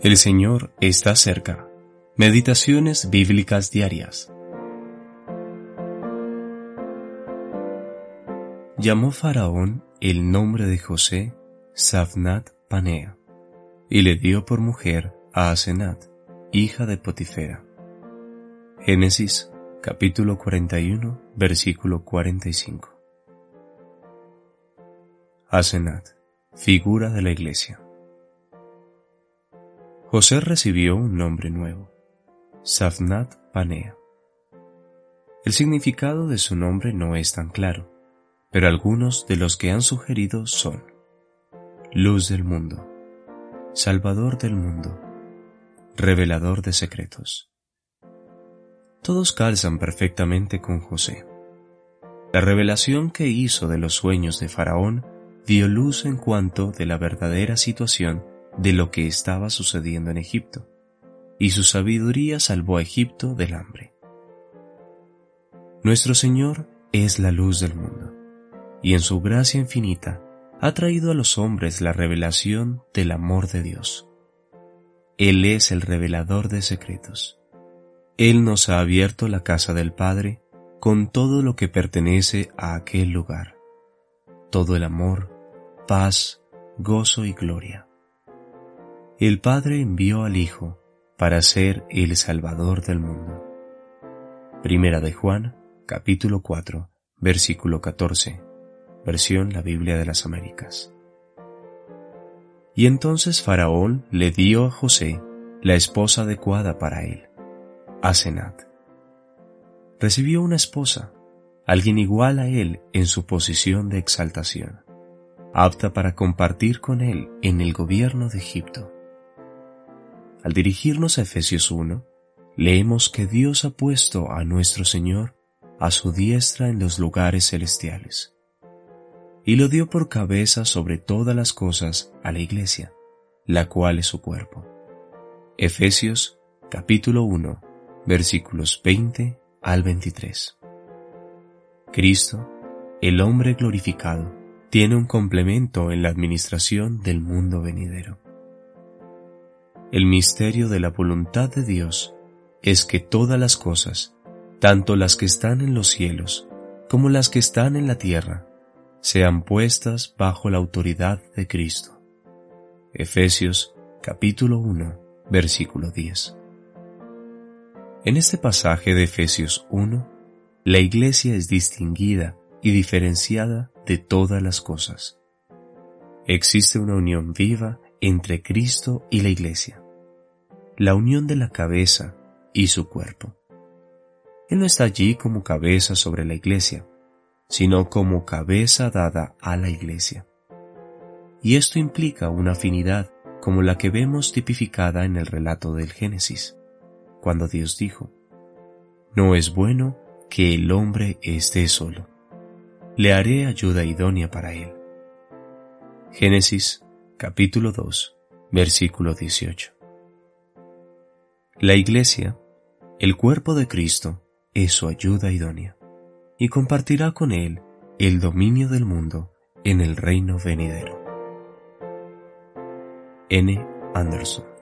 El Señor está cerca. Meditaciones bíblicas diarias. Llamó Faraón el nombre de José Safnat Panea y le dio por mujer a Asenat, hija de Potifera. Génesis capítulo 41 versículo 45. Asenat, figura de la iglesia. José recibió un nombre nuevo, Safnat Panea. El significado de su nombre no es tan claro, pero algunos de los que han sugerido son Luz del mundo, Salvador del mundo, Revelador de secretos. Todos calzan perfectamente con José. La revelación que hizo de los sueños de Faraón dio luz en cuanto de la verdadera situación de lo que estaba sucediendo en Egipto, y su sabiduría salvó a Egipto del hambre. Nuestro Señor es la luz del mundo, y en su gracia infinita ha traído a los hombres la revelación del amor de Dios. Él es el revelador de secretos. Él nos ha abierto la casa del Padre con todo lo que pertenece a aquel lugar, todo el amor, paz, gozo y gloria el Padre envió al Hijo para ser el Salvador del mundo. Primera de Juan, capítulo 4, versículo 14, versión la Biblia de las Américas. Y entonces Faraón le dio a José la esposa adecuada para él, Asenat. Recibió una esposa, alguien igual a él en su posición de exaltación, apta para compartir con él en el gobierno de Egipto. Al dirigirnos a Efesios 1, leemos que Dios ha puesto a nuestro Señor a su diestra en los lugares celestiales, y lo dio por cabeza sobre todas las cosas a la iglesia, la cual es su cuerpo. Efesios capítulo 1 versículos 20 al 23. Cristo, el hombre glorificado, tiene un complemento en la administración del mundo venidero. El misterio de la voluntad de Dios es que todas las cosas, tanto las que están en los cielos como las que están en la tierra, sean puestas bajo la autoridad de Cristo. Efesios capítulo 1, versículo 10. En este pasaje de Efesios 1, la iglesia es distinguida y diferenciada de todas las cosas. Existe una unión viva entre Cristo y la Iglesia, la unión de la cabeza y su cuerpo. Él no está allí como cabeza sobre la Iglesia, sino como cabeza dada a la Iglesia. Y esto implica una afinidad como la que vemos tipificada en el relato del Génesis, cuando Dios dijo, No es bueno que el hombre esté solo. Le haré ayuda idónea para él. Génesis capítulo 2, versículo 18. La Iglesia, el cuerpo de Cristo, es su ayuda idónea, y compartirá con Él el dominio del mundo en el reino venidero. N. Anderson